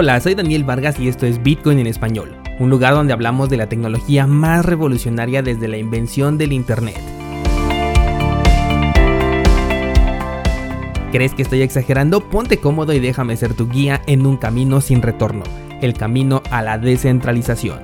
Hola, soy Daniel Vargas y esto es Bitcoin en español, un lugar donde hablamos de la tecnología más revolucionaria desde la invención del Internet. ¿Crees que estoy exagerando? Ponte cómodo y déjame ser tu guía en un camino sin retorno, el camino a la descentralización.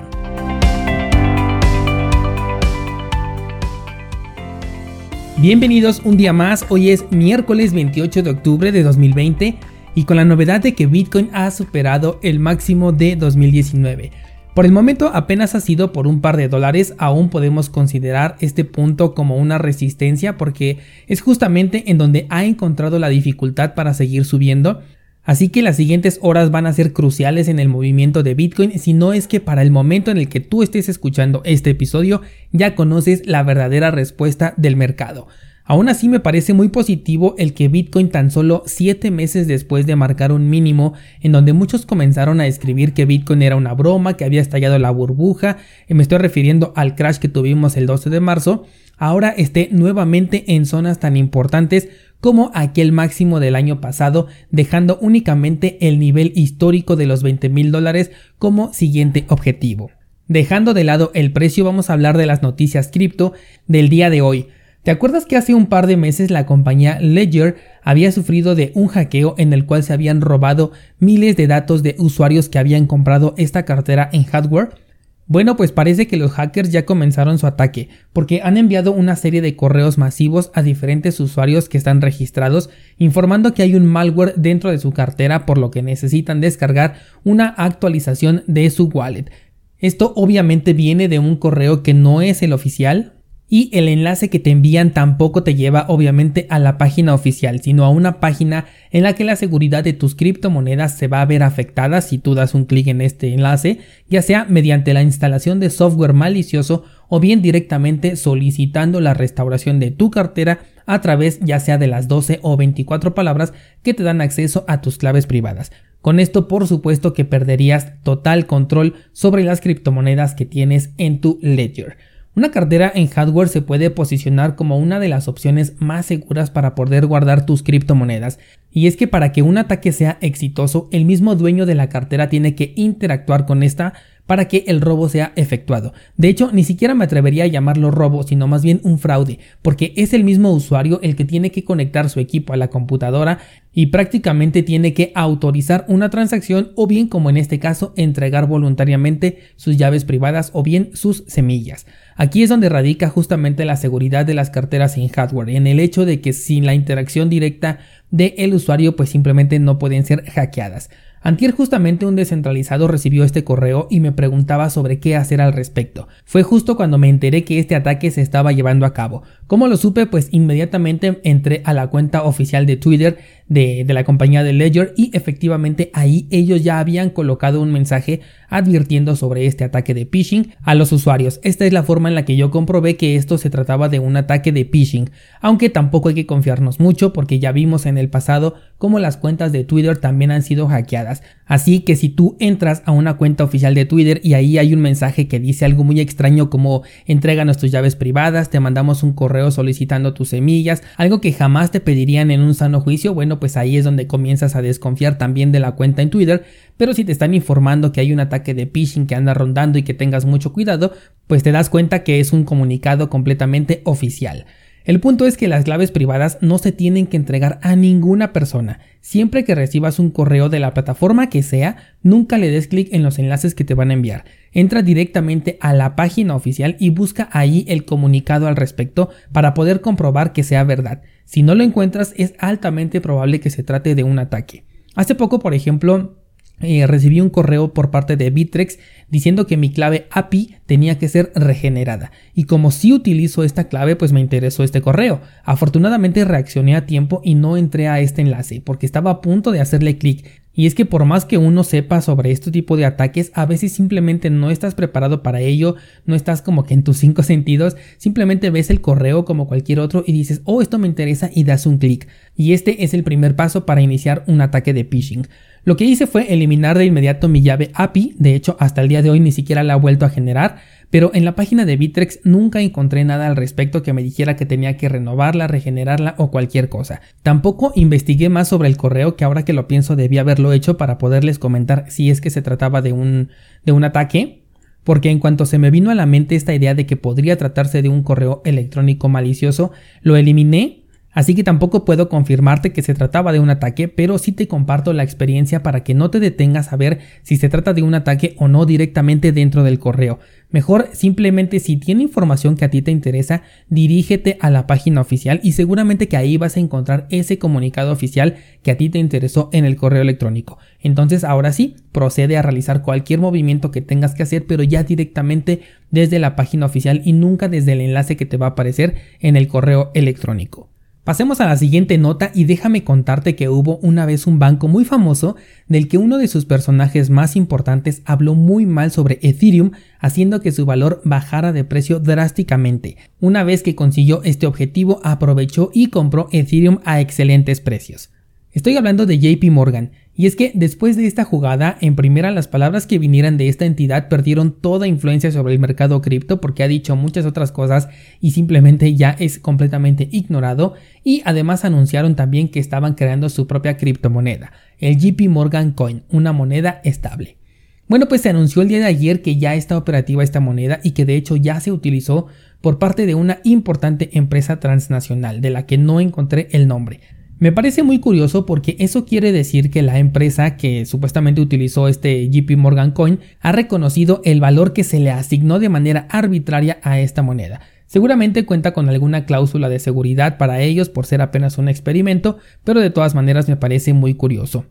Bienvenidos un día más, hoy es miércoles 28 de octubre de 2020 y con la novedad de que Bitcoin ha superado el máximo de 2019. Por el momento apenas ha sido por un par de dólares, aún podemos considerar este punto como una resistencia porque es justamente en donde ha encontrado la dificultad para seguir subiendo. Así que las siguientes horas van a ser cruciales en el movimiento de Bitcoin, si no es que para el momento en el que tú estés escuchando este episodio ya conoces la verdadera respuesta del mercado. Aún así me parece muy positivo el que Bitcoin tan solo 7 meses después de marcar un mínimo en donde muchos comenzaron a escribir que Bitcoin era una broma, que había estallado la burbuja, y me estoy refiriendo al crash que tuvimos el 12 de marzo, ahora esté nuevamente en zonas tan importantes como aquel máximo del año pasado, dejando únicamente el nivel histórico de los 20 mil dólares como siguiente objetivo. Dejando de lado el precio vamos a hablar de las noticias cripto del día de hoy. ¿Te acuerdas que hace un par de meses la compañía Ledger había sufrido de un hackeo en el cual se habían robado miles de datos de usuarios que habían comprado esta cartera en hardware? Bueno, pues parece que los hackers ya comenzaron su ataque, porque han enviado una serie de correos masivos a diferentes usuarios que están registrados, informando que hay un malware dentro de su cartera por lo que necesitan descargar una actualización de su wallet. Esto obviamente viene de un correo que no es el oficial, y el enlace que te envían tampoco te lleva obviamente a la página oficial, sino a una página en la que la seguridad de tus criptomonedas se va a ver afectada si tú das un clic en este enlace, ya sea mediante la instalación de software malicioso o bien directamente solicitando la restauración de tu cartera a través ya sea de las 12 o 24 palabras que te dan acceso a tus claves privadas. Con esto por supuesto que perderías total control sobre las criptomonedas que tienes en tu ledger. Una cartera en hardware se puede posicionar como una de las opciones más seguras para poder guardar tus criptomonedas, y es que para que un ataque sea exitoso, el mismo dueño de la cartera tiene que interactuar con esta para que el robo sea efectuado. De hecho, ni siquiera me atrevería a llamarlo robo, sino más bien un fraude, porque es el mismo usuario el que tiene que conectar su equipo a la computadora y prácticamente tiene que autorizar una transacción o bien, como en este caso, entregar voluntariamente sus llaves privadas o bien sus semillas. Aquí es donde radica justamente la seguridad de las carteras en hardware, en el hecho de que sin la interacción directa del usuario pues simplemente no pueden ser hackeadas. Antier justamente un descentralizado recibió este correo y me preguntaba sobre qué hacer al respecto. Fue justo cuando me enteré que este ataque se estaba llevando a cabo. ¿Cómo lo supe? Pues inmediatamente entré a la cuenta oficial de Twitter de, de, la compañía de Ledger y efectivamente ahí ellos ya habían colocado un mensaje advirtiendo sobre este ataque de phishing a los usuarios. Esta es la forma en la que yo comprobé que esto se trataba de un ataque de phishing, aunque tampoco hay que confiarnos mucho porque ya vimos en el pasado cómo las cuentas de Twitter también han sido hackeadas. Así que si tú entras a una cuenta oficial de Twitter y ahí hay un mensaje que dice algo muy extraño como entréganos tus llaves privadas, te mandamos un correo solicitando tus semillas, algo que jamás te pedirían en un sano juicio, bueno pues ahí es donde comienzas a desconfiar también de la cuenta en Twitter, pero si te están informando que hay un ataque de phishing que anda rondando y que tengas mucho cuidado, pues te das cuenta que es un comunicado completamente oficial. El punto es que las claves privadas no se tienen que entregar a ninguna persona. Siempre que recibas un correo de la plataforma que sea, nunca le des clic en los enlaces que te van a enviar. Entra directamente a la página oficial y busca ahí el comunicado al respecto para poder comprobar que sea verdad. Si no lo encuentras, es altamente probable que se trate de un ataque. Hace poco, por ejemplo, eh, recibí un correo por parte de Bitrex diciendo que mi clave API tenía que ser regenerada. Y como si utilizo esta clave, pues me interesó este correo. Afortunadamente reaccioné a tiempo y no entré a este enlace porque estaba a punto de hacerle clic. Y es que por más que uno sepa sobre este tipo de ataques, a veces simplemente no estás preparado para ello, no estás como que en tus cinco sentidos, simplemente ves el correo como cualquier otro y dices, oh, esto me interesa y das un clic. Y este es el primer paso para iniciar un ataque de phishing. Lo que hice fue eliminar de inmediato mi llave API, de hecho hasta el día de hoy ni siquiera la he vuelto a generar, pero en la página de Bitrex nunca encontré nada al respecto que me dijera que tenía que renovarla, regenerarla o cualquier cosa. Tampoco investigué más sobre el correo que ahora que lo pienso debía haberlo hecho para poderles comentar si es que se trataba de un, de un ataque, porque en cuanto se me vino a la mente esta idea de que podría tratarse de un correo electrónico malicioso, lo eliminé Así que tampoco puedo confirmarte que se trataba de un ataque, pero sí te comparto la experiencia para que no te detengas a ver si se trata de un ataque o no directamente dentro del correo. Mejor simplemente si tiene información que a ti te interesa, dirígete a la página oficial y seguramente que ahí vas a encontrar ese comunicado oficial que a ti te interesó en el correo electrónico. Entonces ahora sí, procede a realizar cualquier movimiento que tengas que hacer, pero ya directamente desde la página oficial y nunca desde el enlace que te va a aparecer en el correo electrónico. Pasemos a la siguiente nota y déjame contarte que hubo una vez un banco muy famoso del que uno de sus personajes más importantes habló muy mal sobre Ethereum, haciendo que su valor bajara de precio drásticamente. Una vez que consiguió este objetivo, aprovechó y compró Ethereum a excelentes precios. Estoy hablando de JP Morgan, y es que después de esta jugada, en primera las palabras que vinieran de esta entidad perdieron toda influencia sobre el mercado cripto porque ha dicho muchas otras cosas y simplemente ya es completamente ignorado y además anunciaron también que estaban creando su propia criptomoneda, el JP Morgan Coin, una moneda estable. Bueno, pues se anunció el día de ayer que ya está operativa esta moneda y que de hecho ya se utilizó por parte de una importante empresa transnacional de la que no encontré el nombre. Me parece muy curioso porque eso quiere decir que la empresa que supuestamente utilizó este JP Morgan Coin ha reconocido el valor que se le asignó de manera arbitraria a esta moneda. Seguramente cuenta con alguna cláusula de seguridad para ellos por ser apenas un experimento, pero de todas maneras me parece muy curioso.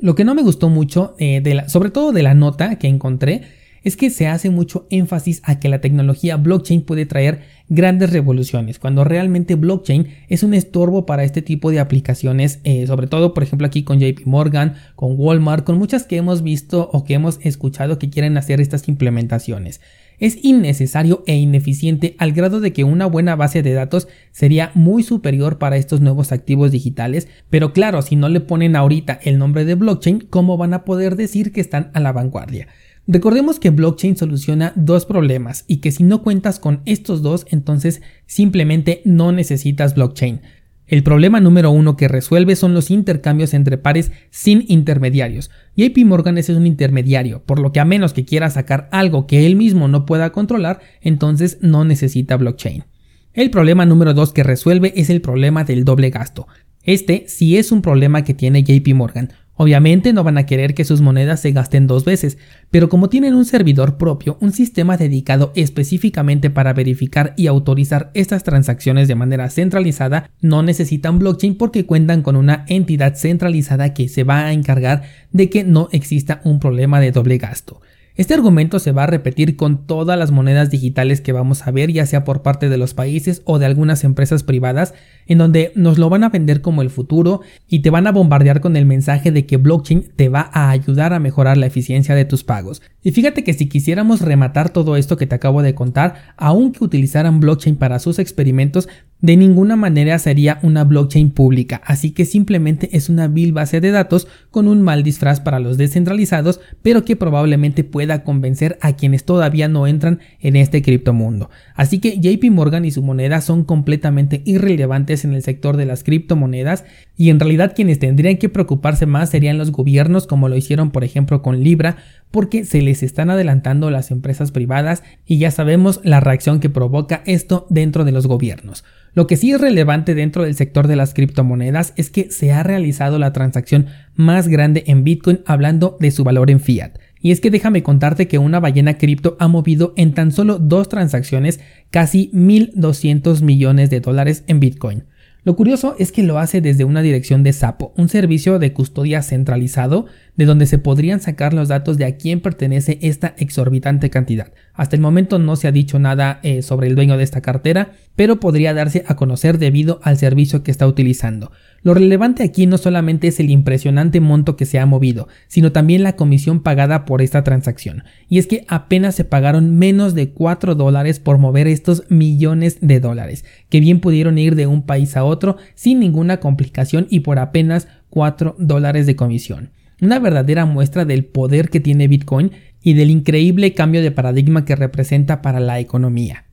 Lo que no me gustó mucho, eh, sobre todo de la nota que encontré, es que se hace mucho énfasis a que la tecnología blockchain puede traer grandes revoluciones, cuando realmente blockchain es un estorbo para este tipo de aplicaciones, eh, sobre todo por ejemplo aquí con JP Morgan, con Walmart, con muchas que hemos visto o que hemos escuchado que quieren hacer estas implementaciones. Es innecesario e ineficiente al grado de que una buena base de datos sería muy superior para estos nuevos activos digitales, pero claro, si no le ponen ahorita el nombre de blockchain, ¿cómo van a poder decir que están a la vanguardia? Recordemos que blockchain soluciona dos problemas y que si no cuentas con estos dos, entonces simplemente no necesitas blockchain. El problema número uno que resuelve son los intercambios entre pares sin intermediarios. JP Morgan es un intermediario, por lo que a menos que quiera sacar algo que él mismo no pueda controlar, entonces no necesita blockchain. El problema número dos que resuelve es el problema del doble gasto. Este sí es un problema que tiene JP Morgan. Obviamente no van a querer que sus monedas se gasten dos veces, pero como tienen un servidor propio, un sistema dedicado específicamente para verificar y autorizar estas transacciones de manera centralizada, no necesitan blockchain porque cuentan con una entidad centralizada que se va a encargar de que no exista un problema de doble gasto. Este argumento se va a repetir con todas las monedas digitales que vamos a ver, ya sea por parte de los países o de algunas empresas privadas, en donde nos lo van a vender como el futuro y te van a bombardear con el mensaje de que blockchain te va a ayudar a mejorar la eficiencia de tus pagos. Y fíjate que si quisiéramos rematar todo esto que te acabo de contar, aunque utilizaran blockchain para sus experimentos, de ninguna manera sería una blockchain pública, así que simplemente es una vil base de datos con un mal disfraz para los descentralizados, pero que probablemente pueda convencer a quienes todavía no entran en este criptomundo. Así que JP Morgan y su moneda son completamente irrelevantes en el sector de las criptomonedas y en realidad quienes tendrían que preocuparse más serían los gobiernos como lo hicieron por ejemplo con Libra porque se les están adelantando las empresas privadas y ya sabemos la reacción que provoca esto dentro de los gobiernos. Lo que sí es relevante dentro del sector de las criptomonedas es que se ha realizado la transacción más grande en Bitcoin hablando de su valor en fiat. Y es que déjame contarte que una ballena cripto ha movido en tan solo dos transacciones casi 1.200 millones de dólares en Bitcoin. Lo curioso es que lo hace desde una dirección de Sapo, un servicio de custodia centralizado de donde se podrían sacar los datos de a quién pertenece esta exorbitante cantidad. Hasta el momento no se ha dicho nada eh, sobre el dueño de esta cartera, pero podría darse a conocer debido al servicio que está utilizando. Lo relevante aquí no solamente es el impresionante monto que se ha movido, sino también la comisión pagada por esta transacción. Y es que apenas se pagaron menos de 4 dólares por mover estos millones de dólares, que bien pudieron ir de un país a otro sin ninguna complicación y por apenas 4 dólares de comisión. Una verdadera muestra del poder que tiene Bitcoin y del increíble cambio de paradigma que representa para la economía.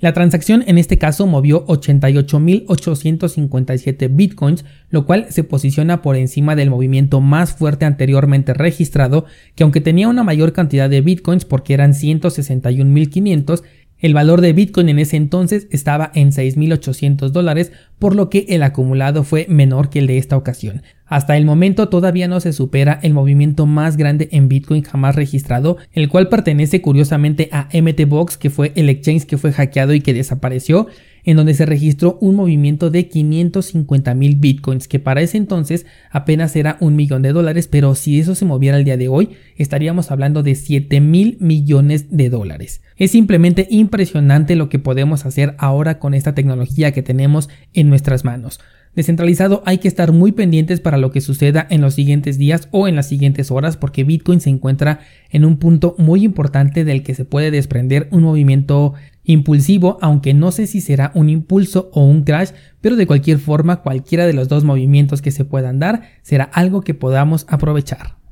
La transacción en este caso movió 88.857 bitcoins, lo cual se posiciona por encima del movimiento más fuerte anteriormente registrado, que aunque tenía una mayor cantidad de bitcoins porque eran 161.500, el valor de Bitcoin en ese entonces estaba en 6.800 dólares, por lo que el acumulado fue menor que el de esta ocasión. Hasta el momento todavía no se supera el movimiento más grande en Bitcoin jamás registrado, el cual pertenece curiosamente a MTBox, que fue el exchange que fue hackeado y que desapareció, en donde se registró un movimiento de 550 mil bitcoins, que para ese entonces apenas era un millón de dólares, pero si eso se moviera al día de hoy, estaríamos hablando de 7 mil millones de dólares. Es simplemente impresionante lo que podemos hacer ahora con esta tecnología que tenemos en nuestras manos. Descentralizado hay que estar muy pendientes para lo que suceda en los siguientes días o en las siguientes horas porque Bitcoin se encuentra en un punto muy importante del que se puede desprender un movimiento impulsivo, aunque no sé si será un impulso o un crash, pero de cualquier forma cualquiera de los dos movimientos que se puedan dar será algo que podamos aprovechar.